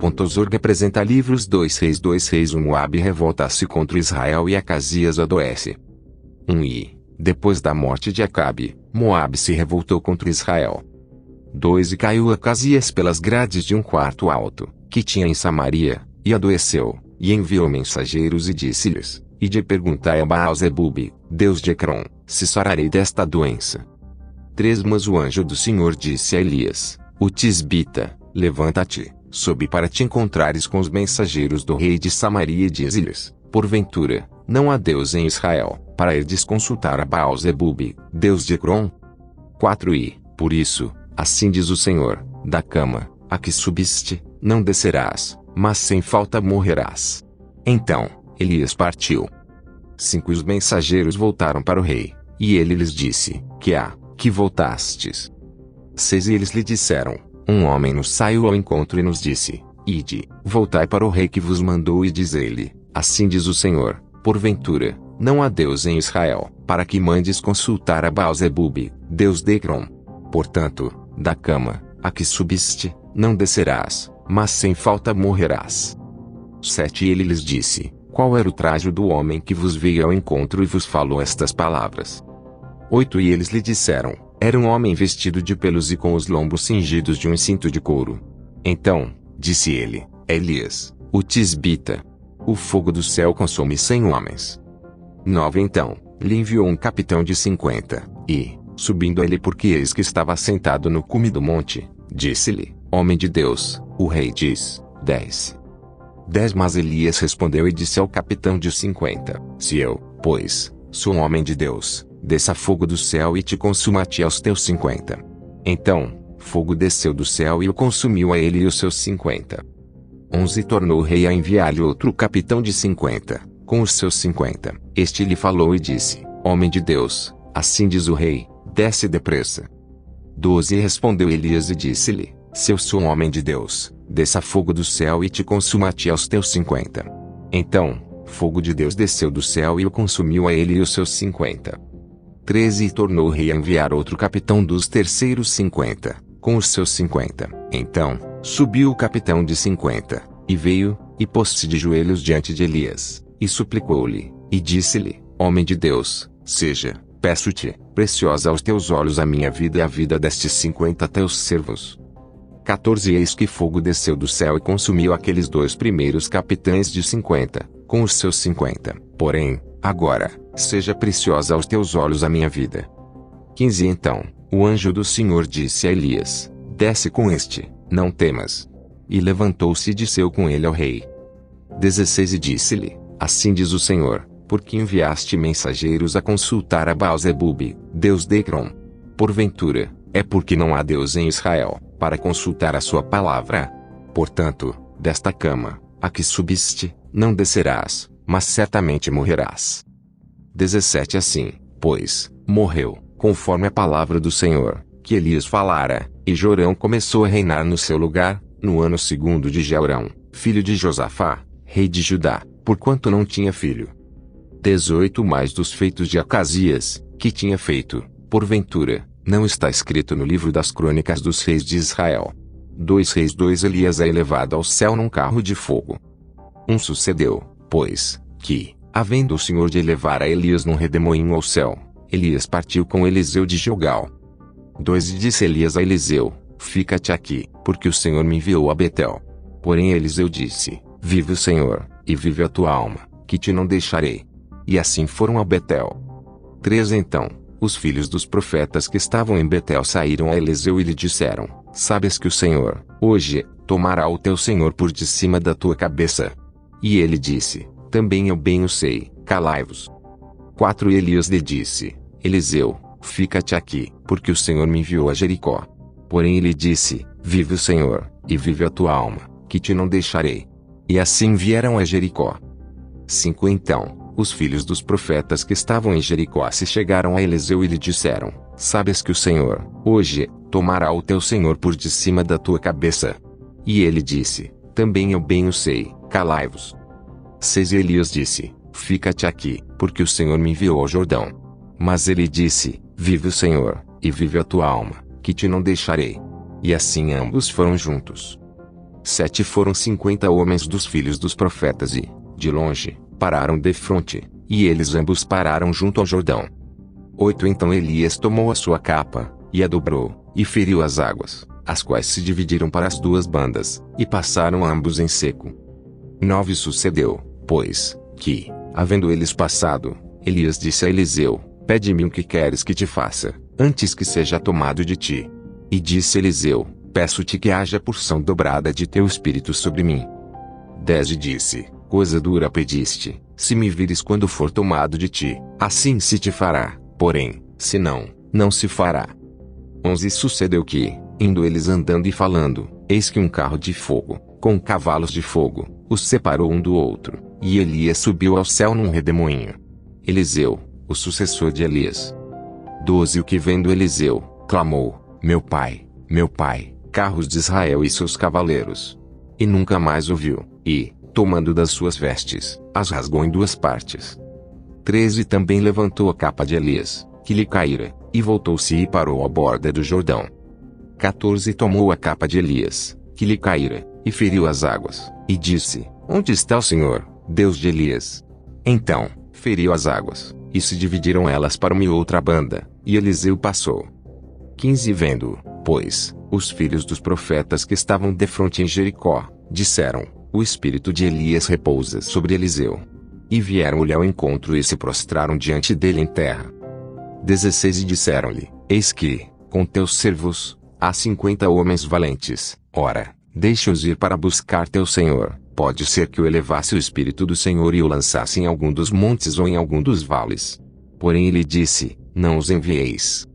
Pontosor representa livros 2 reis 2 reis 1 Moab revolta-se contra Israel e Acasias adoece. 1 e, depois da morte de Acabe, Moab se revoltou contra Israel. 2 E caiu Acasias pelas grades de um quarto alto, que tinha em Samaria, e adoeceu, e enviou mensageiros e disse-lhes, e de perguntai a Baal-Zebub, Deus de Ecrom, se sararei desta doença. 3 Mas o anjo do Senhor disse a Elias, o Tisbita, levanta-te, sobe para te encontrares com os mensageiros do rei de Samaria e diz-lhes, porventura, não há Deus em Israel, para irdes consultar a Baal-Zebub, Deus de Ecrom? 4 E, por isso, assim diz o Senhor, da cama, a que subiste, não descerás, mas sem falta morrerás. Então, Elias partiu. 5 Os mensageiros voltaram para o rei, e ele lhes disse, que há, que voltastes. 6 E eles lhe disseram, um homem nos saiu ao encontro e nos disse, Ide, voltai para o rei que vos mandou e diz ele, assim diz o Senhor, porventura, não há Deus em Israel, para que mandes consultar a Baal-Zebub, Deus de Ecrom. Portanto, da cama, a que subiste, não descerás, mas sem falta morrerás. 7 Ele lhes disse, qual era o traje do homem que vos veio ao encontro e vos falou estas palavras? 8 E eles lhe disseram, era um homem vestido de pelos e com os lombos cingidos de um cinto de couro. Então, disse ele, Elias, o tisbita. O fogo do céu consome cem homens. 9 Então, lhe enviou um capitão de cinquenta, e, subindo ele porque eis que estava sentado no cume do monte, disse-lhe, Homem de Deus, o rei diz, desce. 10 Mas Elias respondeu e disse ao capitão de cinquenta, Se eu, pois, sou um homem de Deus, desça fogo do céu e te consuma-te aos teus cinquenta. Então, fogo desceu do céu e o consumiu a ele e os seus cinquenta. 11 Tornou o rei a enviar-lhe outro capitão de cinquenta, com os seus cinquenta. Este lhe falou e disse, Homem de Deus, assim diz o rei, desce depressa. 12 Respondeu Elias e disse-lhe, Se eu sou um homem de Deus, desça fogo do céu e te consuma-te aos teus cinquenta. Então, fogo de Deus desceu do céu e o consumiu a ele e os seus cinquenta. 13 E tornou rei a enviar outro capitão dos terceiros cinquenta, com os seus cinquenta. Então, subiu o capitão de cinquenta, e veio, e pôs-se de joelhos diante de Elias, e suplicou-lhe, e disse-lhe, Homem de Deus, seja, peço-te, preciosa aos teus olhos a minha vida e a vida destes cinquenta teus servos. 14 Eis que fogo desceu do céu e consumiu aqueles dois primeiros capitães de cinquenta, com os seus cinquenta. Porém, agora, seja preciosa aos teus olhos a minha vida. 15 Então, o anjo do Senhor disse a Elias, desce com este, não temas. E levantou-se e desceu com ele ao rei. 16 E disse-lhe, assim diz o Senhor, porque enviaste mensageiros a consultar a Baal-Zebub, Deus de Ecrom. Porventura, é porque não há Deus em Israel, para consultar a sua palavra. Portanto, desta cama, a que subiste, não descerás, mas certamente morrerás. 17 Assim, pois, morreu, conforme a palavra do Senhor, que Elias falara, e Jorão começou a reinar no seu lugar, no ano segundo de Jeurão, filho de Josafá, rei de Judá, porquanto não tinha filho. 18 Mais dos feitos de Acasias, que tinha feito, porventura, não está escrito no livro das crônicas dos reis de Israel. 2 Reis 2 Elias é elevado ao céu num carro de fogo. 1 um Sucedeu, pois, que, havendo o Senhor de elevar a Elias num redemoinho ao céu, Elias partiu com Eliseu de Gilgal. 2 E disse Elias a Eliseu, Fica-te aqui, porque o Senhor me enviou a Betel. Porém Eliseu disse, Vive o Senhor, e vive a tua alma, que te não deixarei. E assim foram a Betel. 3 Então, os filhos dos profetas que estavam em Betel saíram a Eliseu e lhe disseram, Sabes que o Senhor, hoje, tomará o teu Senhor por de cima da tua cabeça. E ele disse, Também eu bem o sei, calai-vos. 4 Elias lhe disse, Eliseu, fica-te aqui, porque o Senhor me enviou a Jericó. Porém ele disse, Vive o Senhor, e vive a tua alma, que te não deixarei. E assim vieram a Jericó. 5 Então, os filhos dos profetas que estavam em Jericó se chegaram a Eliseu e lhe disseram, Sabes que o Senhor, hoje, tomará o teu Senhor por de cima da tua cabeça. E ele disse, Também eu bem o sei, calai-vos. 6 Elias disse, Fica-te aqui, porque o Senhor me enviou ao Jordão. Mas ele disse, Vive o Senhor, e vive a tua alma, que te não deixarei. E assim ambos foram juntos. Sete foram cinquenta homens dos filhos dos profetas e, de longe, pararam de fronte, e eles ambos pararam junto ao Jordão. Oito Então Elias tomou a sua capa, e a dobrou, e feriu as águas, as quais se dividiram para as duas bandas, e passaram ambos em seco. Nove Sucedeu, pois, que, havendo eles passado, Elias disse a Eliseu, Pede-me o que queres que te faça, antes que seja tomado de ti. E disse Eliseu, Peço-te que haja porção dobrada de teu espírito sobre mim. 10 E disse, Coisa dura pediste, se me vires quando for tomado de ti, assim se te fará, porém, se não, não se fará. 11 Sucedeu que, indo eles andando e falando, eis que um carro de fogo, com cavalos de fogo, os separou um do outro, e Elias subiu ao céu num redemoinho. Eliseu, o sucessor de Elias. 12 O que vendo Eliseu, clamou, Meu pai, meu pai, carros de Israel e seus cavaleiros. E nunca mais ouviu, e, tomando das suas vestes, as rasgou em duas partes. 13 Também levantou a capa de Elias, que lhe caíra, e voltou-se e parou à borda do Jordão. 14 Tomou a capa de Elias, que lhe caíra, e feriu as águas, e disse: Onde está o Senhor, Deus de Elias? Então, feriu as águas, e se dividiram elas para uma e outra banda, e Eliseu passou. 15 Vendo, pois, os filhos dos profetas que estavam defronte em Jericó, disseram: O espírito de Elias repousa sobre Eliseu. E vieram-lhe ao encontro e se prostraram diante dele em terra. 16 E disseram-lhe: Eis que, com teus servos, há cinquenta homens valentes, ora, deixa-os ir para buscar teu Senhor. Pode ser que o elevasse o Espírito do Senhor e o lançasse em algum dos montes ou em algum dos vales. Porém ele disse, não os envieis.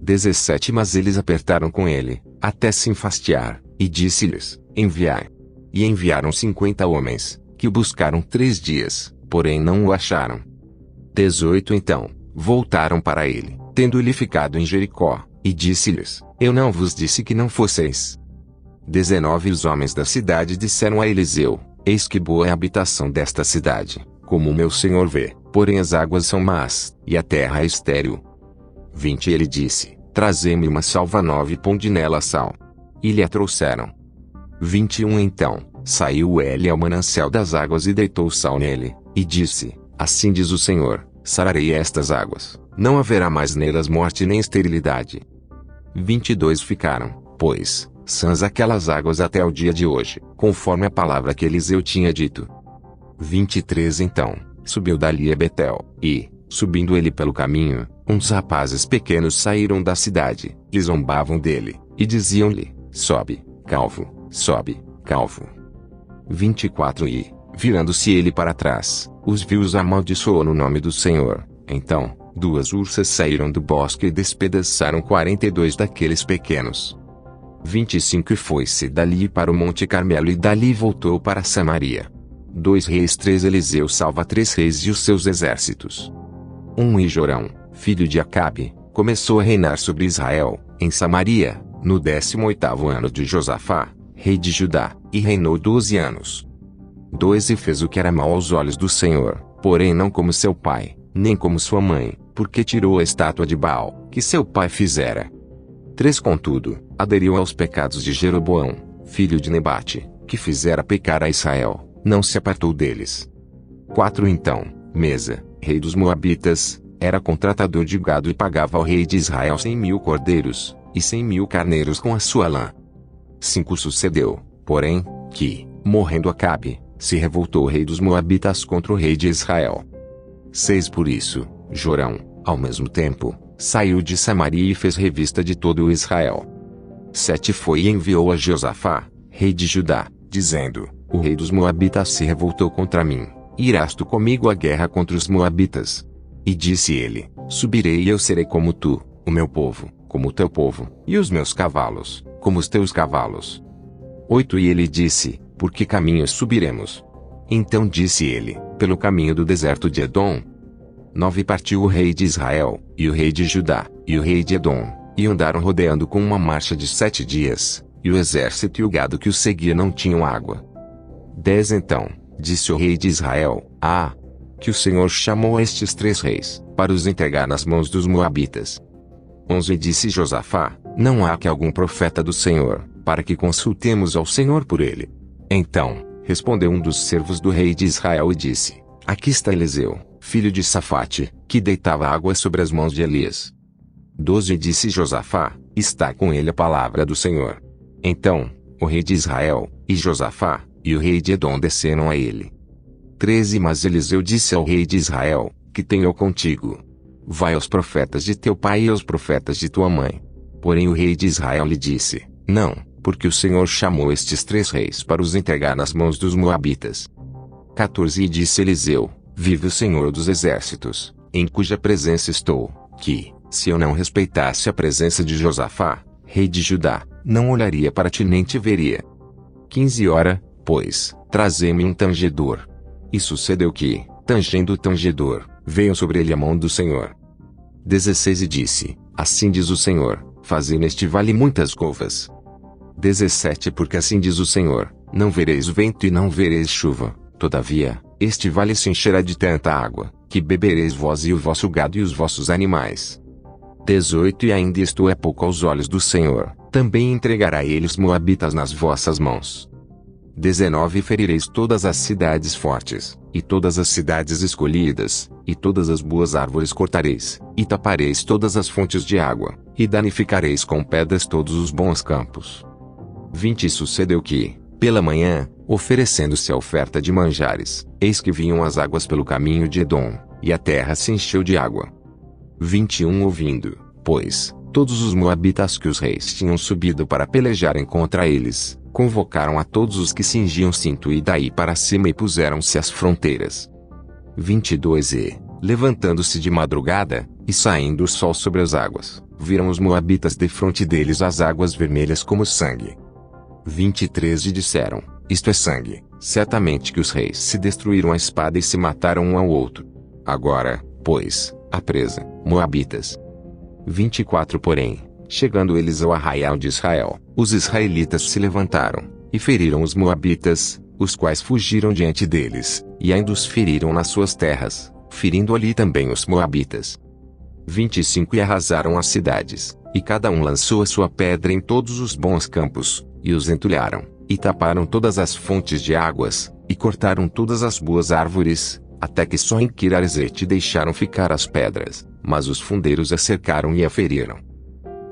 17 Mas eles apertaram com ele, até se enfastiar, e disse-lhes, enviai. E enviaram cinquenta homens, que o buscaram três dias, porém não o acharam. 18 Então, voltaram para ele, tendo-lhe ficado em Jericó, e disse-lhes, eu não vos disse que não fosseis. 19 Os homens da cidade disseram a Eliseu: Eis que boa é a habitação desta cidade, como meu senhor vê, porém as águas são más, e a terra é estéril. 20 Ele disse: Trazei-me uma salva nova e ponde nela sal. E lhe a trouxeram. 21 Então, saiu ele ao manancial das águas e deitou sal nele, e disse: Assim diz o Senhor: Sararei estas águas, não haverá mais nelas morte nem esterilidade. 22 Ficaram, pois, sãs aquelas águas até o dia de hoje, conforme a palavra que Eliseu tinha dito. 23 Então, subiu dali a Betel, e, subindo ele pelo caminho, uns rapazes pequenos saíram da cidade, e zombavam dele, e diziam-lhe, sobe, calvo, sobe, calvo. 24 E, virando-se ele para trás, os viu os amaldiçoou no nome do Senhor. Então, duas ursas saíram do bosque e despedaçaram quarenta e dois daqueles pequenos. 25 E foi-se dali para o Monte Carmelo e dali voltou para Samaria. 2 Reis 3 Eliseu salva três reis e os seus exércitos. 1 um E Jorão, filho de Acabe, começou a reinar sobre Israel, em Samaria, no 18º ano de Josafá, rei de Judá, e reinou doze anos. 2 E fez o que era mal aos olhos do Senhor, porém não como seu pai, nem como sua mãe, porque tirou a estátua de Baal, que seu pai fizera. 3 Contudo, aderiu aos pecados de Jeroboão, filho de Nebate, que fizera pecar a Israel, não se apartou deles. 4 Então, Mesa, rei dos Moabitas, era contratador de gado e pagava ao rei de Israel cem mil cordeiros, e cem mil carneiros com a sua lã. 5 Sucedeu, porém, que, morrendo Acabe, se revoltou o rei dos Moabitas contra o rei de Israel. 6 Por isso, Jorão, ao mesmo tempo, saiu de Samaria e fez revista de todo Israel. 7 Foi e enviou a Josafá, rei de Judá, dizendo: O rei dos Moabitas se revoltou contra mim. Irás tu comigo à guerra contra os Moabitas? E disse ele: Subirei e eu serei como tu, o meu povo, como o teu povo, e os meus cavalos, como os teus cavalos. 8 E ele disse: Por que caminhos subiremos? Então disse ele: Pelo caminho do deserto de Edom, 9 Partiu o rei de Israel, e o rei de Judá, e o rei de Edom, e andaram rodeando com uma marcha de sete dias, e o exército e o gado que os seguia não tinham água. 10 Então, disse o rei de Israel, Ah! Que o Senhor chamou estes três reis, para os entregar nas mãos dos Moabitas. 11 Disse Josafá, Não há que algum profeta do Senhor, para que consultemos ao Senhor por ele. Então, respondeu um dos servos do rei de Israel e disse: Aqui está Eliseu, filho de Safate, que deitava água sobre as mãos de Elias. 12 Disse Josafá: Está com ele a palavra do Senhor. Então, o rei de Israel, e Josafá, e o rei de Edom desceram a ele. 13 Mas Eliseu disse ao rei de Israel: Que tenho contigo? Vai aos profetas de teu pai e aos profetas de tua mãe. Porém o rei de Israel lhe disse: Não, porque o Senhor chamou estes três reis para os entregar nas mãos dos Moabitas. 14 E disse Eliseu: Vive o Senhor dos exércitos, em cuja presença estou, que, se eu não respeitasse a presença de Josafá, rei de Judá, não olharia para ti nem te veria. 15 Ora, pois, trazei-me um tangedor. E sucedeu que, tangendo o tangedor, veio sobre ele a mão do Senhor. 16 E disse: Assim diz o Senhor: Fazei neste vale muitas covas. 17 Porque assim diz o Senhor: Não vereis vento e não vereis chuva, todavia, este vale se encherá de tanta água, que bebereis vós e o vosso gado e os vossos animais. 18 E ainda isto é pouco aos olhos do Senhor, também entregará ele os moabitas nas vossas mãos. 19 Ferireis todas as cidades fortes, e todas as cidades escolhidas, e todas as boas árvores cortareis, e tapareis todas as fontes de água, e danificareis com pedras todos os bons campos. 20 Sucedeu que, pela manhã, oferecendo-se a oferta de manjares, eis que vinham as águas pelo caminho de Edom, e a terra se encheu de água. 21 Ouvindo, pois, todos os moabitas que os reis tinham subido para pelejarem contra eles, convocaram a todos os que cingiam cinto e daí para cima e puseram-se às fronteiras. 22 E, levantando-se de madrugada, e saindo o sol sobre as águas, viram os moabitas defronte deles as águas vermelhas como sangue. 23 E disseram, isto é sangue, certamente que os reis se destruíram a espada e se mataram um ao outro. Agora, pois, a presa, Moabitas. 24 Porém, chegando eles ao arraial de Israel, os israelitas se levantaram, e feriram os Moabitas, os quais fugiram diante deles, e ainda os feriram nas suas terras, ferindo ali também os Moabitas. 25 E arrasaram as cidades, e cada um lançou a sua pedra em todos os bons campos, e os entulharam, e taparam todas as fontes de águas, e cortaram todas as boas árvores, até que só em Kirarzete deixaram ficar as pedras, mas os fundeiros a cercaram e a feriram.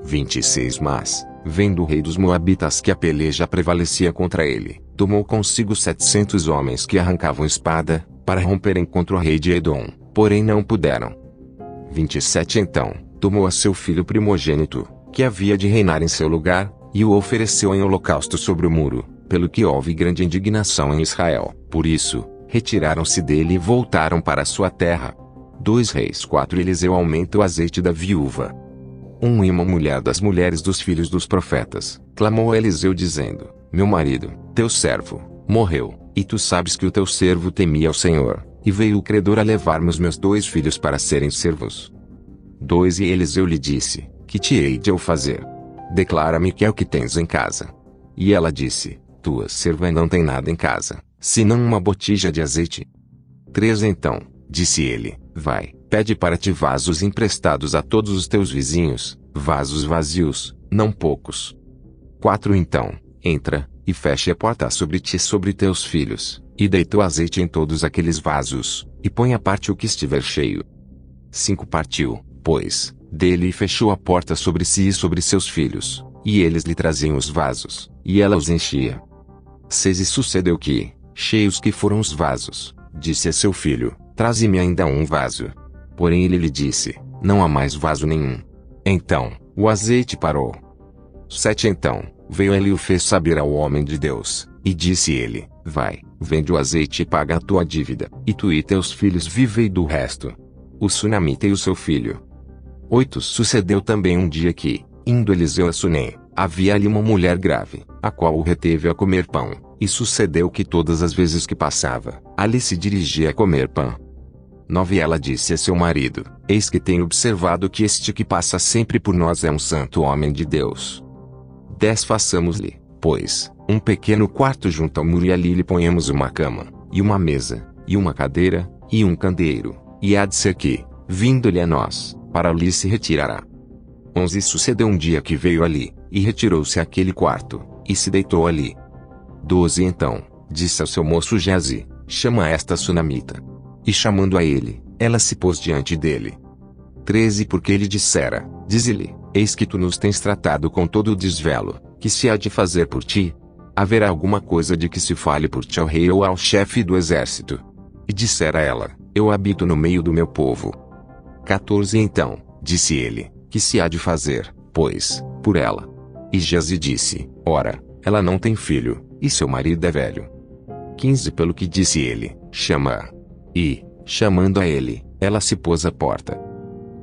26 Mas, vendo o rei dos Moabitas que a peleja prevalecia contra ele, tomou consigo setecentos homens que arrancavam espada, para romperem contra o rei de Edom, porém não puderam. 27 Então, tomou a seu filho primogênito, que havia de reinar em seu lugar, e o ofereceu em holocausto sobre o muro, pelo que houve grande indignação em Israel. Por isso, retiraram-se dele e voltaram para sua terra. 2 Reis 4 Eliseu aumenta o azeite da viúva. Um e uma mulher das mulheres dos filhos dos profetas, clamou a Eliseu dizendo, Meu marido, teu servo, morreu, e tu sabes que o teu servo temia ao Senhor, e veio o credor a levar-me os meus dois filhos para serem servos. 2 E Eliseu lhe disse, Que te hei de eu fazer? Declara-me que é o que tens em casa. E ela disse: Tua serva não tem nada em casa, senão uma botija de azeite. 3 Então, disse ele: Vai, pede para ti vasos emprestados a todos os teus vizinhos, vasos vazios, não poucos. 4 Então, entra, e feche a porta sobre ti e sobre teus filhos, e deita o azeite em todos aqueles vasos, e põe à parte o que estiver cheio. 5 Partiu, pois, dele e fechou a porta sobre si e sobre seus filhos, e eles lhe traziam os vasos, e ela os enchia. Seis e sucedeu que, cheios que foram os vasos, disse a seu filho, traze-me ainda um vaso. Porém ele lhe disse, não há mais vaso nenhum. Então, o azeite parou. Sete Então, veio ele e o fez saber ao homem de Deus, e disse ele, vai, vende o azeite e paga a tua dívida, e tu e teus filhos vivei do resto. O sunamita e o seu filho, 8 Sucedeu também um dia que, indo Eliseu a Sunem, havia ali uma mulher grave, a qual o reteve a comer pão, e sucedeu que todas as vezes que passava, ali se dirigia a comer pão. 9 Ela disse a seu marido, eis que tenho observado que este que passa sempre por nós é um santo homem de Deus. 10 Façamos-lhe, pois, um pequeno quarto junto ao muro e ali lhe ponhamos uma cama, e uma mesa, e uma cadeira, e um candeeiro, e há de ser que, vindo-lhe a nós, para ali se retirará. 11 Sucedeu um dia que veio ali, e retirou-se àquele quarto, e se deitou ali. 12 Então, disse ao seu moço Geazi, chama esta sunamita. E chamando a ele, ela se pôs diante dele. 13 Porque ele dissera, dize-lhe, eis que tu nos tens tratado com todo o desvelo, que se há de fazer por ti? Haverá alguma coisa de que se fale por ti ao rei ou ao chefe do exército? E dissera ela, eu habito no meio do meu povo. 14 Então, disse ele, que se há de fazer, pois, por ela? E Geazi disse, ora, ela não tem filho, e seu marido é velho. 15 Pelo que disse ele, chama-a. E, chamando a ele, ela se pôs à porta.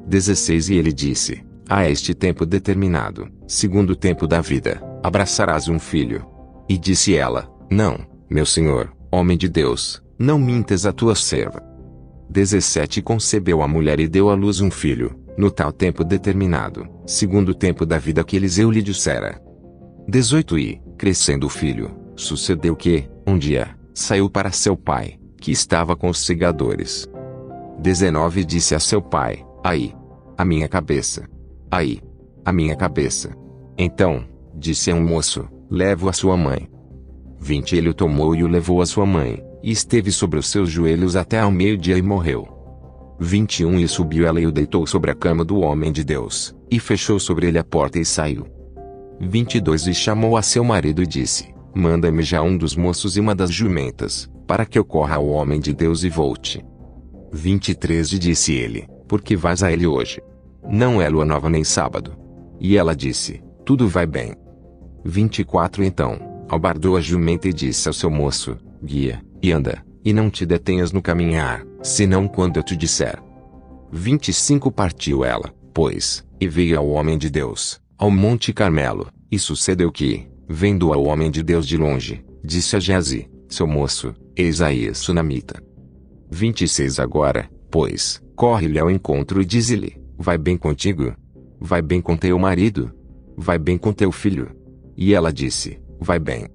16 E ele disse, a este tempo determinado, segundo o tempo da vida, abraçarás um filho. E disse ela, não, meu senhor, homem de Deus, não mintes a tua serva. 17 Concebeu a mulher e deu à luz um filho, no tal tempo determinado, segundo o tempo da vida que Eliseu lhe dissera. 18 E, crescendo o filho, sucedeu que, um dia, saiu para seu pai, que estava com os segadores. 19 Disse a seu pai: Aí, a minha cabeça. Aí, a minha cabeça. Então, disse a um moço: Levo a sua mãe. 20 Ele o tomou e o levou a sua mãe, e esteve sobre os seus joelhos até ao meio-dia e morreu. 21 E subiu ela e o deitou sobre a cama do homem de Deus, e fechou sobre ele a porta e saiu. 22 E chamou a seu marido e disse: Manda-me já um dos moços e uma das jumentas, para que eu corra ao homem de Deus e volte. 23 E disse ele: Por que vais a ele hoje? Não é lua nova nem sábado. E ela disse: Tudo vai bem. 24 Então, albardou a jumenta e disse ao seu moço: Guia, e anda, e não te detenhas no caminhar, senão quando eu te disser. 25 Partiu ela, pois, e veio ao homem de Deus, ao Monte Carmelo, e sucedeu que, vendo ao homem de Deus de longe, disse a Geazi, seu moço, eis aí Sunamita. 26 Agora, pois, corre-lhe ao encontro e dize-lhe, vai bem contigo? Vai bem com teu marido? Vai bem com teu filho? E ela disse, vai bem.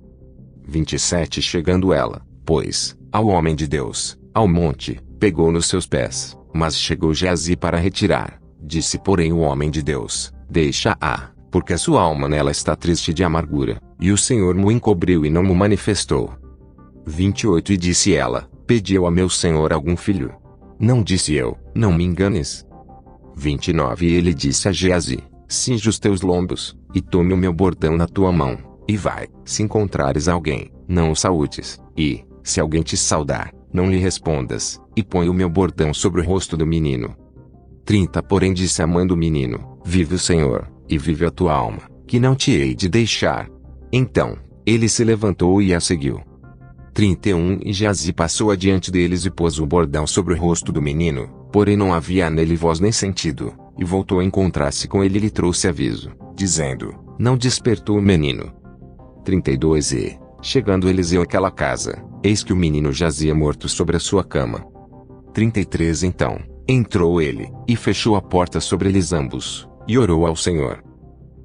27 Chegando ela, pois, ao homem de Deus, ao monte, pegou nos seus pés, mas chegou Geazi para retirar. Disse porém o homem de Deus, deixa-a, porque a sua alma nela está triste de amargura, e o Senhor mo encobriu e não mo manifestou. 28 E disse ela, pediu a meu Senhor algum filho. Não disse eu, não me enganes. 29 E ele disse a Geazi, cinge os teus lombos, e tome o meu bordão na tua mão, e vai, se encontrares alguém, não o saúdes, e, se alguém te saudar, não lhe respondas, e põe o meu bordão sobre o rosto do menino. 30 Porém disse a mãe do menino, vive o Senhor, e vive a tua alma, que não te hei de deixar. Então, ele se levantou e a seguiu. 31 E Geazi passou adiante deles e pôs o bordão sobre o rosto do menino, porém não havia nele voz nem sentido, e voltou a encontrar-se com ele e lhe trouxe aviso, dizendo, não despertou o menino. 32 E, chegando Eliseu àquela casa, eis que o menino jazia morto sobre a sua cama. 33 Então, entrou ele, e fechou a porta sobre eles ambos, e orou ao Senhor.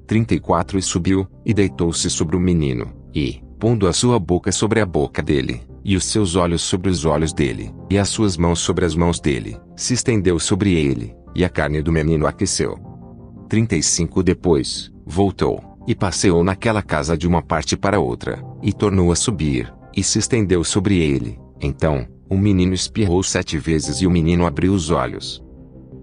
34 E subiu, e deitou-se sobre o menino, e, pondo a sua boca sobre a boca dele, e os seus olhos sobre os olhos dele, e as suas mãos sobre as mãos dele, se estendeu sobre ele, e a carne do menino aqueceu. 35 Depois, voltou, e passeou naquela casa de uma parte para outra, e tornou a subir, e se estendeu sobre ele. Então, o menino espirrou sete vezes e o menino abriu os olhos.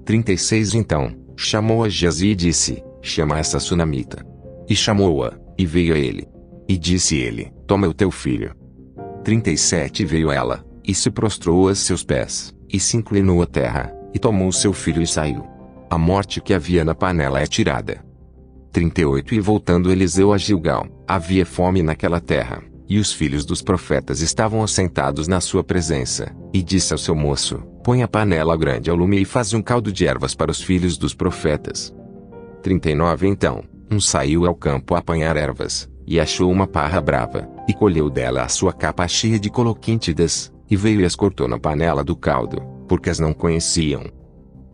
36 Então, chamou a Geazi e disse, chama essa sunamita. E chamou-a, e veio a ele. E disse ele, toma o teu filho. 37 Veio ela, e se prostrou a seus pés, e se inclinou à terra, e tomou seu filho e saiu. A morte que havia na panela é tirada. 38 E voltando Eliseu a Gilgal, havia fome naquela terra, e os filhos dos profetas estavam assentados na sua presença, e disse ao seu moço, põe a panela grande ao lume e faz um caldo de ervas para os filhos dos profetas. 39 Então, um saiu ao campo a apanhar ervas, e achou uma parra brava, e colheu dela a sua capa cheia de coloquíntidas, e veio e as cortou na panela do caldo, porque as não conheciam.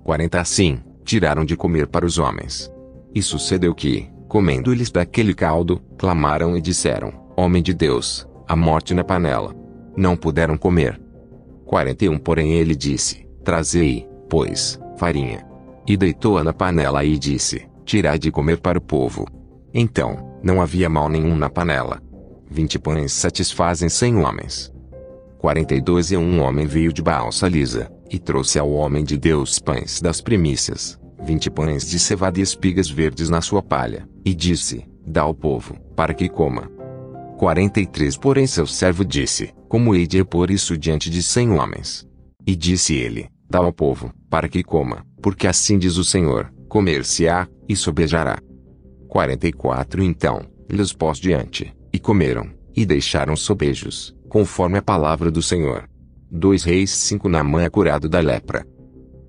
40 Assim, tiraram de comer para os homens. E sucedeu que, comendo eles daquele caldo, clamaram e disseram, Homem de Deus, a morte na panela. Não puderam comer. 41 Porém ele disse, Trazei, pois, farinha. E deitou-a na panela e disse, Tirai de comer para o povo. Então, Não havia mal nenhum na panela. Vinte pães satisfazem cem homens. 42 E um homem veio de Balsa lisa, e trouxe ao homem de Deus pães das primícias, vinte pães de cevada e espigas verdes na sua palha, e disse, dá ao povo, para que coma. 43 Porém seu servo disse, como hei de pôr isso diante de cem homens? E disse ele, dá ao povo, para que coma, porque assim diz o Senhor, comer-se-á, e sobejará. 44 Então, lhes pós diante, e comeram, e deixaram sobejos, conforme a palavra do Senhor. 2 Reis 5 Namã é curado da lepra.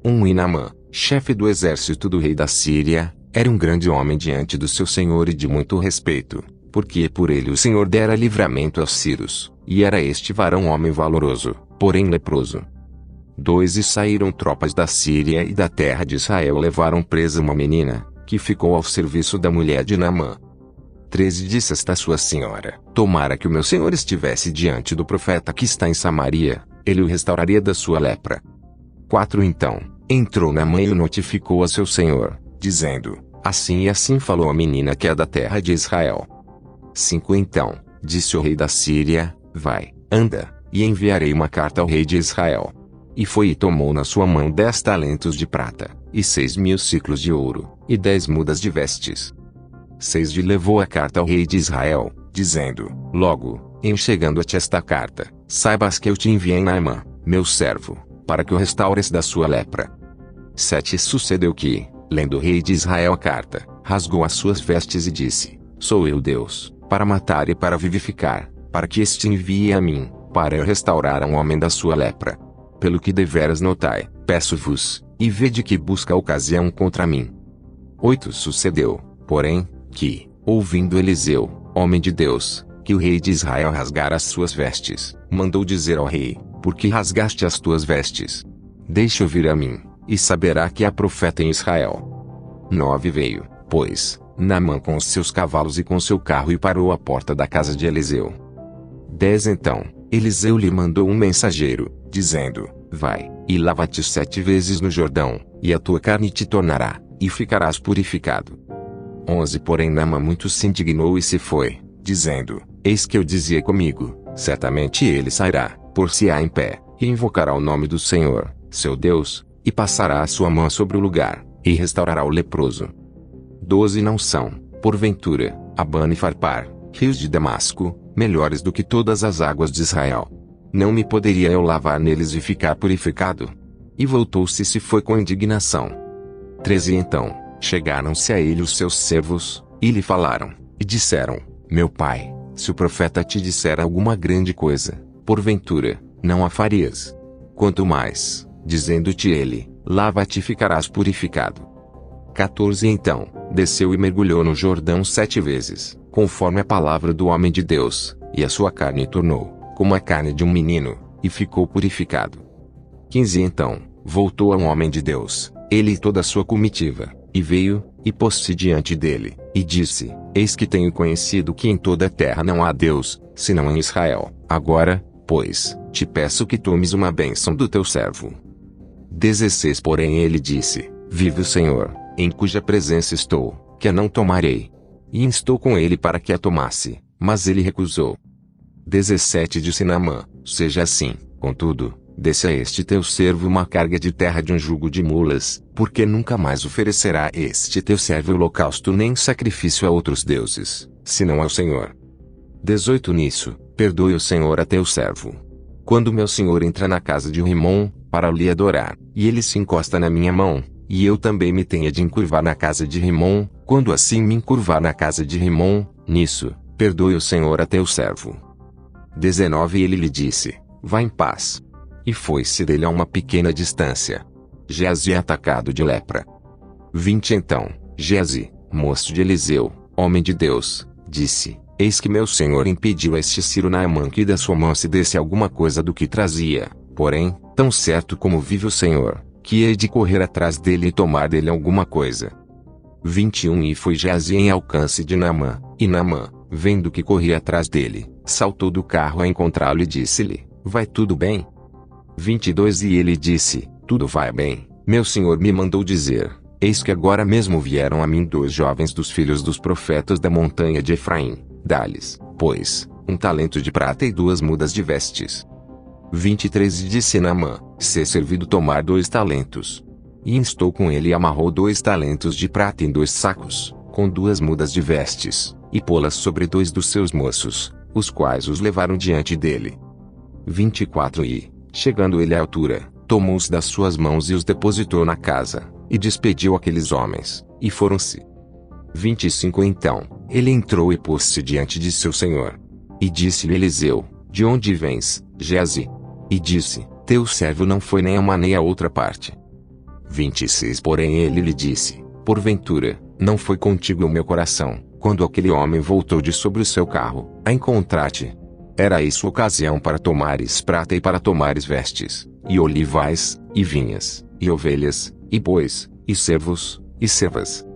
1 um Inamã, chefe do exército do rei da Síria, era um grande homem diante do seu senhor e de muito respeito, porque por ele o Senhor dera livramento aos Círios, e era este varão homem valoroso, porém leproso. 2 E saíram tropas da Síria e da terra de Israel levaram presa uma menina, que ficou ao serviço da mulher de Naamã. 13 Disse esta sua senhora, tomara que o meu senhor estivesse diante do profeta que está em Samaria, ele o restauraria da sua lepra. 4 Então, entrou Naamã e o notificou a seu senhor, dizendo, assim e assim falou a menina que é da terra de Israel. 5 Então, disse o rei da Síria, vai, anda, e enviarei uma carta ao rei de Israel. E foi e tomou na sua mão dez talentos de prata, e seis mil ciclos de ouro, e dez mudas de vestes. 6 de levou a carta ao rei de Israel, dizendo, logo, em chegando-te esta carta, saibas que eu te enviei Naamã, meu servo, para que o restaures da sua lepra. 7 Sucedeu que, lendo o rei de Israel a carta, rasgou as suas vestes e disse, Sou eu Deus, para matar e para vivificar, para que este envie a mim, para eu restaurar a um homem da sua lepra. Pelo que deveras notai, peço-vos, e vede que busca ocasião contra mim. 8 Sucedeu, porém, que, ouvindo Eliseu, homem de Deus, que o rei de Israel rasgara as suas vestes, mandou dizer ao rei, por que rasgaste as tuas vestes? Deixa ouvir a mim, e saberá que há profeta em Israel. 9 Veio, pois, Naamã com os seus cavalos e com seu carro e parou à porta da casa de Eliseu. 10 Então, Eliseu lhe mandou um mensageiro, dizendo, Vai, e lava-te sete vezes no Jordão, e a tua carne te tornará, e ficarás purificado. 11 Porém Naamã muito se indignou e se foi, dizendo, Eis que eu dizia comigo, certamente ele sairá, por-se-á em pé, e invocará o nome do Senhor, seu Deus, e passará a sua mão sobre o lugar, e restaurará o leproso. Doze não são, porventura, Abana e Farpar, rios de Damasco, melhores do que todas as águas de Israel. Não me poderia eu lavar neles e ficar purificado? E voltou-se e se foi com indignação. 13 Então, chegaram-se a ele os seus servos, e lhe falaram, e disseram, Meu pai, se o profeta te disser alguma grande coisa, porventura, não a farias. Quanto mais, dizendo-te ele, lava-te e ficarás purificado. 14 Então, desceu e mergulhou no Jordão sete vezes, conforme a palavra do homem de Deus, e a sua carne tornou, como a carne de um menino, e ficou purificado. 15 Então, voltou a um homem de Deus, ele e toda a sua comitiva, e veio, e pôs-se diante dele, e disse: Eis que tenho conhecido que em toda a terra não há Deus, senão em Israel. Agora, pois, te peço que tomes uma bênção do teu servo. 16 Porém ele disse: Vive o Senhor, em cuja presença estou, que a não tomarei. E instou com ele para que a tomasse, mas ele recusou. 17 Disse Naamã: Seja assim, contudo, Desce a este teu servo uma carga de terra de um jugo de mulas, porque nunca mais oferecerá este teu servo holocausto nem sacrifício a outros deuses, senão ao Senhor. 18 Nisso, perdoe o Senhor a teu servo. Quando meu senhor entra na casa de Rimon, para lhe adorar, e ele se encosta na minha mão, e eu também me tenha de encurvar na casa de Rimon, quando assim me encurvar na casa de Rimon, nisso, perdoe o Senhor a teu servo. 19 Ele lhe disse, vá em paz e foi-se dele a uma pequena distância. Geazi é atacado de lepra. 20 Então, Geazi, moço de Eliseu, homem de Deus, disse, Eis que meu senhor impediu a este Ciro Naamã que da sua mão se desse alguma coisa do que trazia, porém, tão certo como vive o Senhor, que hei de correr atrás dele e tomar dele alguma coisa. 21 E foi Geazi em alcance de Naamã, e Naamã, vendo que corria atrás dele, saltou do carro a encontrá-lo e disse-lhe, Vai tudo bem? 22 E ele disse: Tudo vai bem, meu senhor me mandou dizer: Eis que agora mesmo vieram a mim dois jovens dos filhos dos profetas da montanha de Efraim. Dá-lhes, pois, um talento de prata e duas mudas de vestes. 23 E disse Naamã, ser servido tomar dois talentos. E instou com ele e amarrou dois talentos de prata em dois sacos, com duas mudas de vestes, e pô-las sobre dois dos seus moços, os quais os levaram diante dele. 24 E, chegando ele à altura, tomou-os das suas mãos e os depositou na casa, e despediu aqueles homens, e foram-se. 25 Então, ele entrou e pôs-se diante de seu senhor. E disse-lhe Eliseu, de onde vens, Gezi? E disse, teu servo não foi nem a uma nem a outra parte. 26 Porém ele lhe disse, porventura, não foi contigo o meu coração, quando aquele homem voltou de sobre o seu carro, a encontrar-te. Era isso ocasião para tomares prata e para tomares vestes, e olivais, e vinhas, e ovelhas, e bois, e servos, e servas.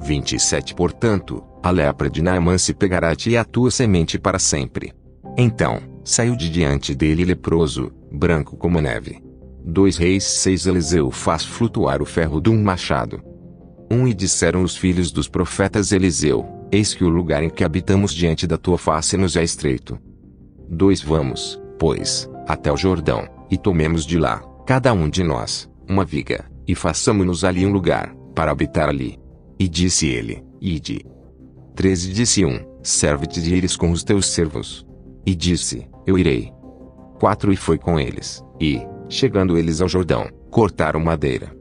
27 Portanto, a lepra de Naamã se pegará a ti e a tua semente para sempre. Então, saiu de diante dele leproso, branco como neve. 2 Reis 6 Eliseu faz flutuar o ferro de um machado. 1 um E disseram os filhos dos profetas Eliseu, eis que o lugar em que habitamos diante da tua face nos é estreito. 2 Vamos, pois, até o Jordão, e tomemos de lá, cada um de nós, uma viga, e façamo-nos ali um lugar, para habitar ali. E disse ele, Ide. 13 Disse um, serve-te de ires com os teus servos. E disse, Eu irei. 4 E foi com eles, e, chegando eles ao Jordão, cortaram madeira.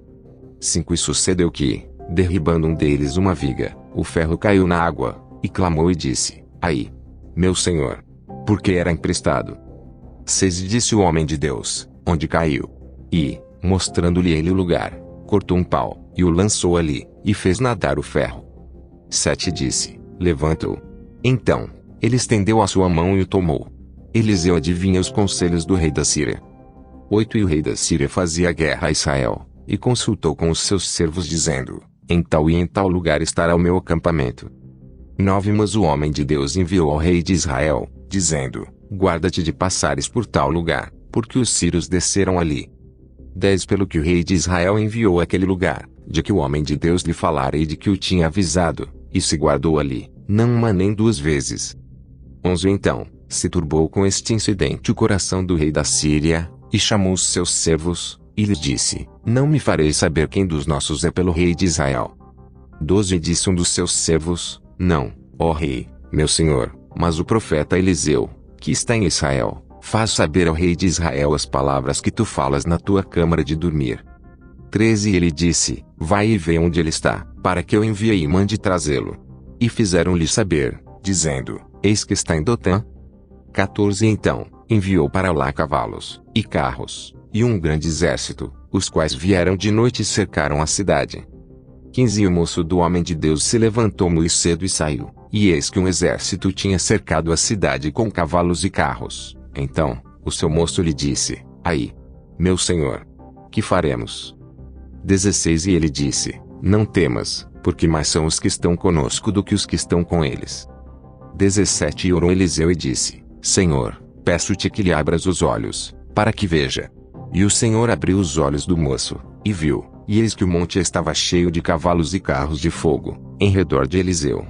5 E sucedeu que, derribando um deles uma viga, o ferro caiu na água, e clamou e disse, Aí, meu senhor, porque era emprestado. 6 E disse o homem de Deus, onde caiu. E, mostrando-lhe ele o lugar, cortou um pau, e o lançou ali, e fez nadar o ferro. 7 disse, levanta-o. Então, ele estendeu a sua mão e o tomou. Eliseu adivinha os conselhos do rei da Síria. 8 E o rei da Síria fazia guerra a Israel, e consultou com os seus servos dizendo, em tal e em tal lugar estará o meu acampamento. 9 Mas o homem de Deus enviou ao rei de Israel, dizendo, guarda-te de passares por tal lugar, porque os sírios desceram ali. 10 Pelo que o rei de Israel enviou àquele lugar, de que o homem de Deus lhe falara e de que o tinha avisado, e se guardou ali, não uma nem duas vezes. 11 Então, se turbou com este incidente o coração do rei da Síria, e chamou os seus servos, e lhes disse, Não me farei saber quem dos nossos é pelo rei de Israel. 12 Disse um dos seus servos, Não, ó rei, meu senhor, mas o profeta Eliseu, que está em Israel, faz saber ao rei de Israel as palavras que tu falas na tua câmara de dormir. 13 Ele disse, Vai e vê onde ele está, para que eu envie e mande trazê-lo. E fizeram-lhe saber, dizendo, Eis que está em Dotã. 14 Então, enviou para lá cavalos, e carros, e um grande exército, os quais vieram de noite e cercaram a cidade. 15 E o moço do homem de Deus se levantou muito cedo e saiu, e eis que um exército tinha cercado a cidade com cavalos e carros. Então, o seu moço lhe disse, Aí, meu senhor, que faremos? 16 E ele disse, Não temas, porque mais são os que estão conosco do que os que estão com eles. 17 E orou Eliseu e disse, Senhor, peço-te que lhe abras os olhos, para que veja. E o Senhor abriu os olhos do moço, e viu, e eis que o monte estava cheio de cavalos e carros de fogo, em redor de Eliseu.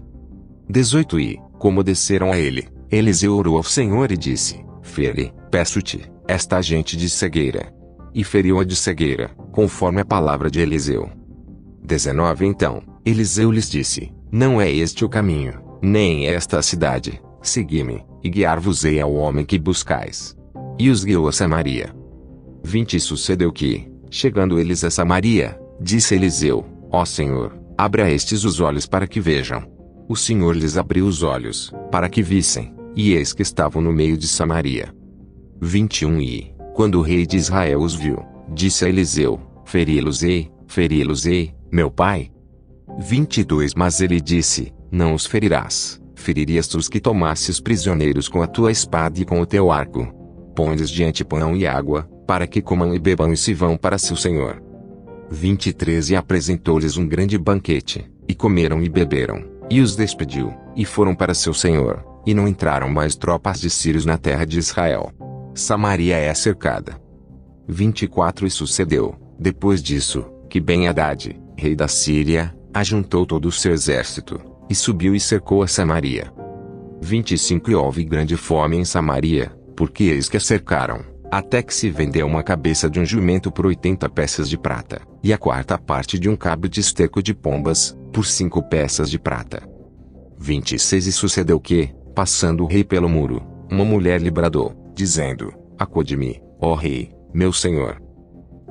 18 E, como desceram a ele, Eliseu orou ao Senhor e disse, Fere, peço-te, esta gente de cegueira. E feriu-a de cegueira, conforme a palavra de Eliseu. 19 Então, Eliseu lhes disse, Não é este o caminho, nem esta a cidade, segui-me, e guiar-vos-ei ao homem que buscais. E os guiou a Samaria. 20 E sucedeu que, chegando eles a Samaria, disse Eliseu, Ó Senhor, abra estes os olhos para que vejam. O Senhor lhes abriu os olhos, para que vissem, e eis que estavam no meio de Samaria. 21 E, quando o rei de Israel os viu, disse a Eliseu, Feri-los-ei, feri-los-ei, meu pai. 22 Mas ele disse, Não os ferirás, feririas os que tomasses prisioneiros com a tua espada e com o teu arco. Põe-lhes diante pão e água, para que comam e bebam e se vão para seu senhor. 23 E apresentou-lhes um grande banquete, e comeram e beberam, e os despediu, e foram para seu senhor, e não entraram mais tropas de sírios na terra de Israel. Samaria é cercada. 24 E sucedeu, depois disso, que Ben Haddad, rei da Síria, ajuntou todo o seu exército, e subiu e cercou a Samaria. 25 E houve grande fome em Samaria, porque eles que a cercaram, até que se vendeu uma cabeça de um jumento por 80 peças de prata, e a quarta parte de um cabo de esterco de pombas, por cinco peças de prata. 26 E sucedeu que, passando o rei pelo muro, uma mulher lhe bradou, dizendo, Acode-me, ó rei, meu senhor.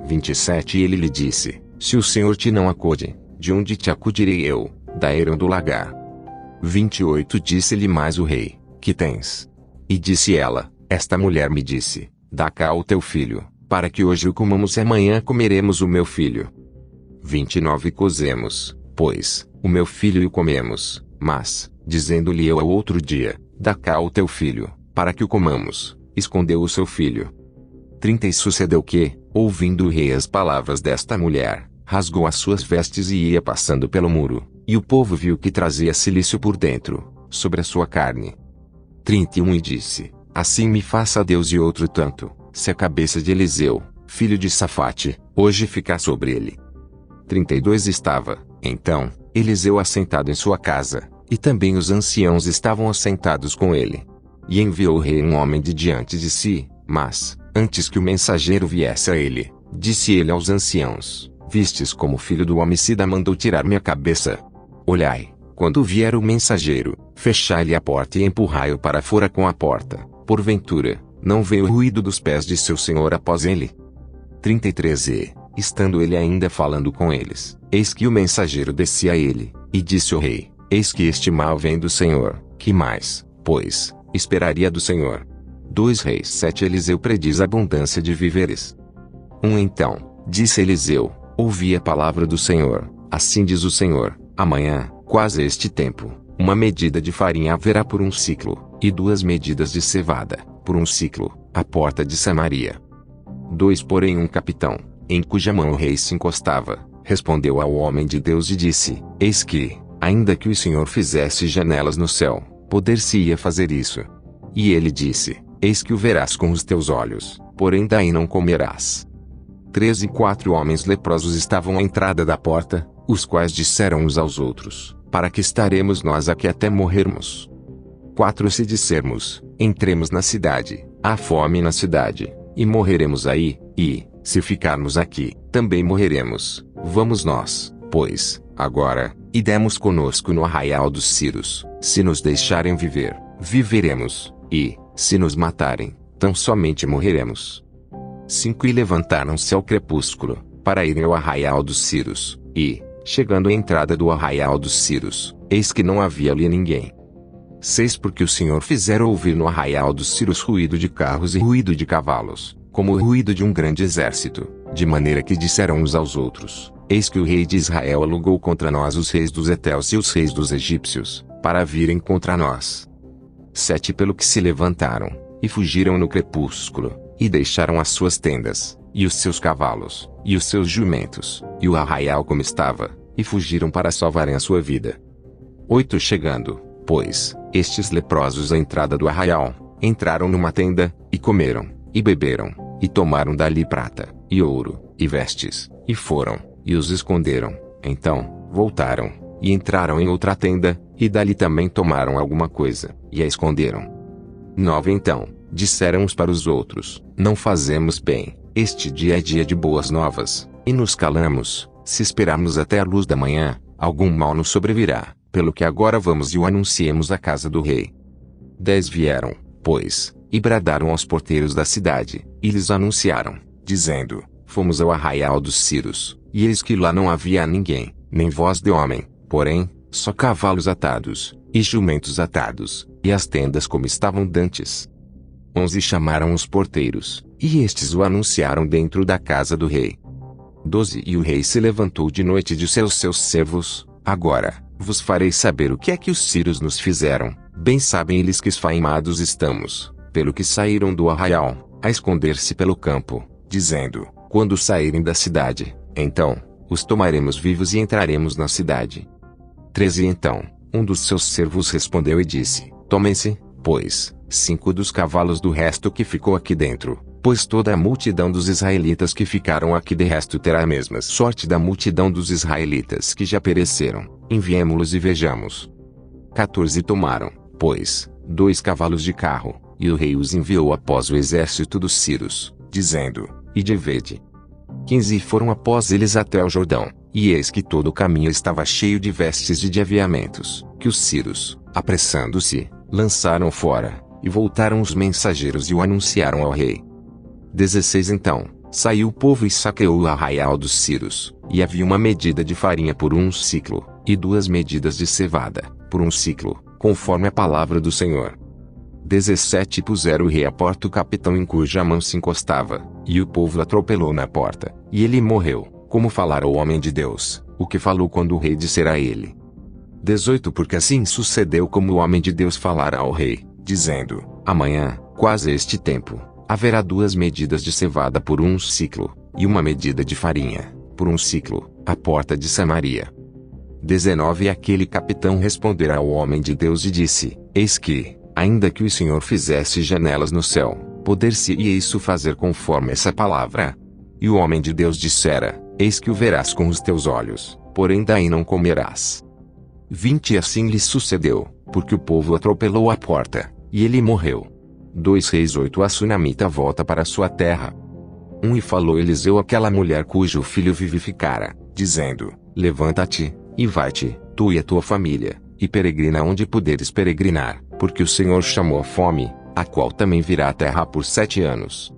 27 E ele lhe disse, Se o senhor te não acode, de onde te acudirei eu, da Eram do lagar? 28 Disse-lhe mais o rei, que tens? E disse ela, esta mulher me disse, dá cá o teu filho, para que hoje o comamos e amanhã comeremos o meu filho. 29 Cozemos, pois, o meu filho e o comemos, mas, dizendo-lhe eu ao outro dia, dá cá o teu filho, para que o comamos, escondeu o seu filho. 30 E sucedeu que, ouvindo o rei as palavras desta mulher, rasgou as suas vestes e ia passando pelo muro, e o povo viu que trazia silício por dentro, sobre a sua carne. 31 E disse, Assim me faça Deus e outro tanto, se a cabeça de Eliseu, filho de Safate, hoje ficar sobre ele. 32 Estava, então, Eliseu assentado em sua casa, e também os anciãos estavam assentados com ele. E enviou o rei um homem de diante de si, mas, antes que o mensageiro viesse a ele, disse ele aos anciãos: Vistes como o filho do homicida mandou tirar minha cabeça? Olhai, quando vier o mensageiro, fechai-lhe a porta e empurrai-o para fora com a porta. Porventura, não veio o ruído dos pés de seu senhor após ele? 33 E, estando ele ainda falando com eles, eis que o mensageiro descia a ele, e disse o rei: Eis que este mal vem do Senhor, que mais, pois, esperaria do Senhor? 2 Reis 7 Eliseu prediz abundância de víveres. 1 um, Então, disse Eliseu, ouvi a palavra do Senhor, assim diz o Senhor, amanhã, quase este tempo, uma medida de farinha haverá por um ciclo, e duas medidas de cevada, por um ciclo, à porta de Samaria. 2 Porém um capitão, em cuja mão o rei se encostava, respondeu ao homem de Deus e disse, Eis que, ainda que o Senhor fizesse janelas no céu, poder-se-ia fazer isso. E ele disse, Eis que o verás com os teus olhos, porém daí não comerás. Três e quatro homens leprosos estavam à entrada da porta, os quais disseram uns aos outros, Para que estaremos nós aqui até morrermos? Quatro se dissermos, Entremos na cidade, há fome na cidade, e morreremos aí, e, se ficarmos aqui, também morreremos, vamos nós, pois, agora, e demos conosco no arraial dos Círios, se nos deixarem viver, viveremos, e, se nos matarem, tão somente morreremos. 5 E levantaram-se ao crepúsculo, para irem ao arraial dos Círios, e, chegando à entrada do arraial dos Círios, eis que não havia ali ninguém. 6 Porque o Senhor fizera ouvir no arraial dos Círios ruído de carros e ruído de cavalos, como o ruído de um grande exército, de maneira que disseram uns aos outros, Eis que o rei de Israel alugou contra nós os reis dos Etéus e os reis dos egípcios, para virem contra nós. 7 Pelo que se levantaram, e fugiram no crepúsculo, e deixaram as suas tendas, e os seus cavalos, e os seus jumentos, e o arraial como estava, e fugiram para salvarem a sua vida. 8 Chegando, pois, estes leprosos à entrada do arraial, entraram numa tenda, e comeram, e beberam, e tomaram dali prata, e ouro, e vestes, e foram, e os esconderam. Então, voltaram, e entraram em outra tenda, e dali também tomaram alguma coisa, e a esconderam. 9 Então, disseram uns para os outros: Não fazemos bem, este dia é dia de boas novas, e nos calamos, se esperarmos até a luz da manhã, algum mal nos sobrevirá, pelo que agora vamos e o anunciemos à casa do rei. 10 Vieram, pois, e bradaram aos porteiros da cidade, e lhes anunciaram, dizendo: Fomos ao arraial dos Círios, e eis que lá não havia ninguém, nem voz de homem, porém, só cavalos atados, e jumentos atados, e as tendas como estavam dantes. Onze chamaram os porteiros, e estes o anunciaram dentro da casa do rei. Doze E o rei se levantou de noite e disse aos seus servos, Agora, vos farei saber o que é que os sírios nos fizeram, bem sabem eles que esfaimados estamos, pelo que saíram do arraial, a esconder-se pelo campo, dizendo, quando saírem da cidade, então, os tomaremos vivos e entraremos na cidade. 13 Então, um dos seus servos respondeu e disse: Tomem-se, pois, cinco dos cavalos do resto que ficou aqui dentro, Pois toda a multidão dos israelitas que ficaram aqui de resto terá a mesma sorte da multidão dos israelitas que já pereceram. Enviemo-los e vejamos. 14 Tomaram, pois, dois cavalos de carro, e o rei os enviou após o exército dos Círios, dizendo: Ide vede. 15 foram após eles até o Jordão, e eis que todo o caminho estava cheio de vestes e de aviamentos, que os Círios, apressando-se, lançaram fora, e voltaram os mensageiros e o anunciaram ao rei. 16 Então, saiu o povo e saqueou o arraial dos Círios, e havia uma medida de farinha por um ciclo, e duas medidas de cevada, por um ciclo, conforme a palavra do Senhor. 17 Puseram o rei à porta o capitão em cuja mão se encostava, e o povo atropelou na porta, e ele morreu, como falara o homem de Deus, o que falou quando o rei dissera a ele. 18 Porque assim sucedeu como o homem de Deus falara ao rei, dizendo, Amanhã, quase este tempo, haverá duas medidas de cevada por um ciclo, e uma medida de farinha, por um ciclo, à porta de Samaria. 19 Aquele capitão responderá ao homem de Deus e disse: Eis que, ainda que o Senhor fizesse janelas no céu, poder-se-ia isso fazer conforme essa palavra? E o homem de Deus dissera: Eis que o verás com os teus olhos, porém daí não comerás. 20 E assim lhe sucedeu, porque o povo atropelou a porta, e ele morreu. 2 Reis 8 A sunamita volta para sua terra. 1 um, E falou Eliseu àquela mulher cujo filho vivificara, dizendo: Levanta-te, e vai-te, tu e a tua família, e peregrina onde puderes peregrinar, porque o Senhor chamou a fome, a qual também virá à terra por sete anos.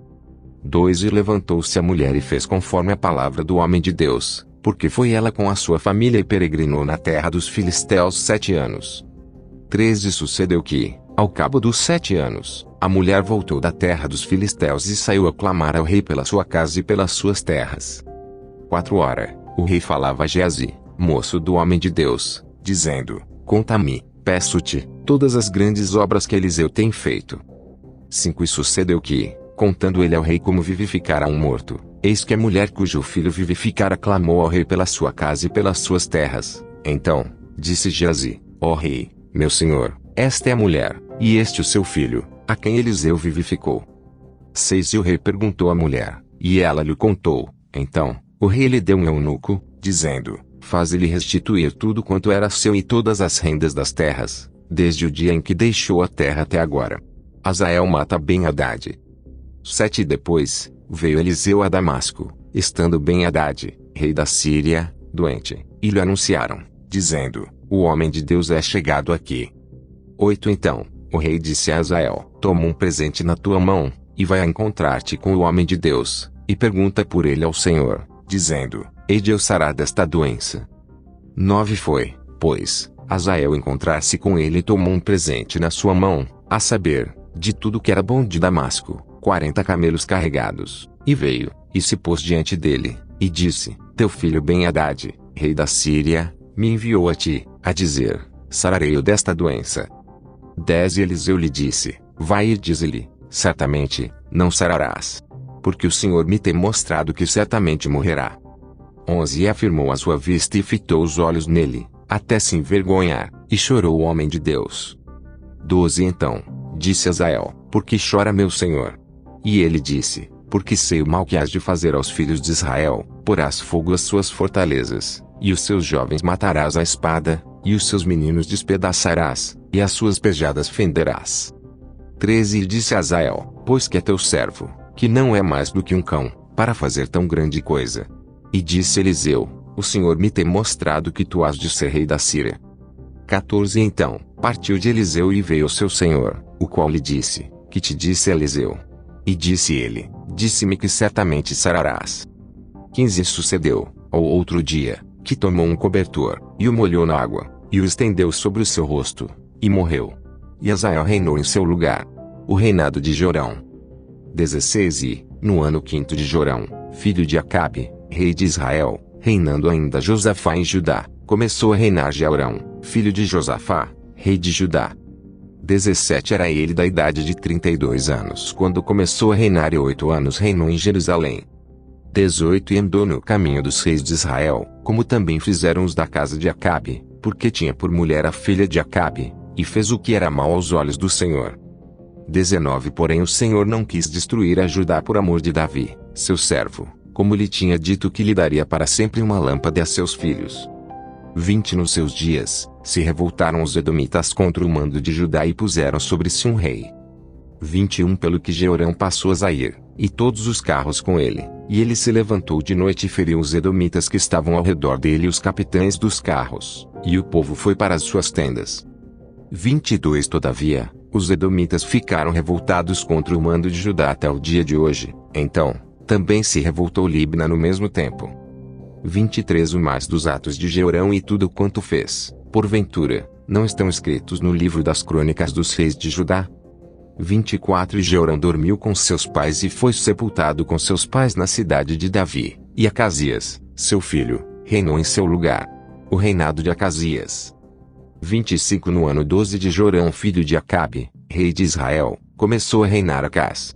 2 E levantou-se a mulher e fez conforme a palavra do homem de Deus, porque foi ela com a sua família e peregrinou na terra dos filisteus sete anos. 13 Sucedeu que, ao cabo dos sete anos, a mulher voltou da terra dos filisteus e saiu a clamar ao rei pela sua casa e pelas suas terras. Quatro hora, o rei falava a Geazi, moço do homem de Deus, dizendo, Conta-me, peço-te, todas as grandes obras que Eliseu tem feito. 5 E sucedeu que, contando ele ao rei como vivificara um morto, eis que a mulher cujo filho vivificara clamou ao rei pela sua casa e pelas suas terras. Então, disse Geazi, ó rei, meu senhor, esta é a mulher, e este o seu filho, a quem Eliseu vivificou. 6 E o rei perguntou à mulher, e ela lhe contou. Então, o rei lhe deu um eunuco, dizendo: Faz-lhe restituir tudo quanto era seu e todas as rendas das terras, desde o dia em que deixou a terra até agora. Azael mata Ben Haddad. 7 Depois, veio Eliseu a Damasco, estando Ben Haddad, rei da Síria, doente, e lhe anunciaram, dizendo: O homem de Deus é chegado aqui. 8 Então, o rei disse a Azael: Toma um presente na tua mão, e vai encontrar-te com o homem de Deus, e pergunta por ele ao Senhor, dizendo: Hei eu sarar desta doença. 9 Foi, pois, Azael encontrar-se com ele e tomou um presente na sua mão, a saber, de tudo que era bom de Damasco, quarenta camelos carregados, e veio, e se pôs diante dele, e disse: Teu filho Ben-Hadad, rei da Síria, me enviou a ti, a dizer: Sararei-o desta doença. 10 E Eliseu lhe disse: Vai e dize-lhe: Certamente, não sararás. Porque o Senhor me tem mostrado que certamente morrerá. 11 E afirmou a sua vista e fitou os olhos nele, até se envergonhar, e chorou o homem de Deus. 12 Então, disse Azael: Por que chora meu senhor? E ele disse: Porque sei o mal que has de fazer aos filhos de Israel, porás fogo às suas fortalezas, e os seus jovens matarás à espada, e os seus meninos despedaçarás, e as suas pejadas fenderás. 13 E disse Azael: Pois que é teu servo, que não é mais do que um cão, para fazer tão grande coisa. E disse Eliseu: O Senhor me tem mostrado que tu has de ser rei da Síria. 14 Então, partiu de Eliseu e veio seu senhor, o qual lhe disse: Que te disse Eliseu? E disse ele: Disse-me que certamente sararás. 15 Sucedeu, ao outro dia, que tomou um cobertor, e o molhou na água, e o estendeu sobre o seu rosto, e morreu. E Azael reinou em seu lugar. O reinado de Jorão. 16 E, no ano quinto de Jorão, filho de Acabe, rei de Israel, reinando ainda Josafá em Judá, começou a reinar Jeurão, filho de Josafá, rei de Judá. 17 Era ele da idade de 32 anos quando começou a reinar e oito anos reinou em Jerusalém. 18 E andou no caminho dos reis de Israel, como também fizeram os da casa de Acabe, porque tinha por mulher a filha de Acabe, e fez o que era mal aos olhos do Senhor. 19 Porém o Senhor não quis destruir a Judá por amor de Davi, seu servo, como lhe tinha dito que lhe daria para sempre uma lâmpada a seus filhos. 20 Nos seus dias, se revoltaram os edomitas contra o mando de Judá e puseram sobre si um rei. 21 Pelo que Jeorão passou a Zair, e todos os carros com ele, e ele se levantou de noite e feriu os edomitas que estavam ao redor dele e os capitães dos carros, e o povo foi para as suas tendas. 22 Todavia, os edomitas ficaram revoltados contra o mando de Judá até o dia de hoje, então, também se revoltou Libna no mesmo tempo. 23 O mais dos atos de Jeorão e tudo quanto fez, porventura, não estão escritos no livro das crônicas dos reis de Judá? 24 E Jeorão dormiu com seus pais e foi sepultado com seus pais na cidade de Davi, e Acasias, seu filho, reinou em seu lugar. O reinado de Acasias. 25 No ano 12 de Jorão filho de Acabe, rei de Israel, começou a reinar Acas,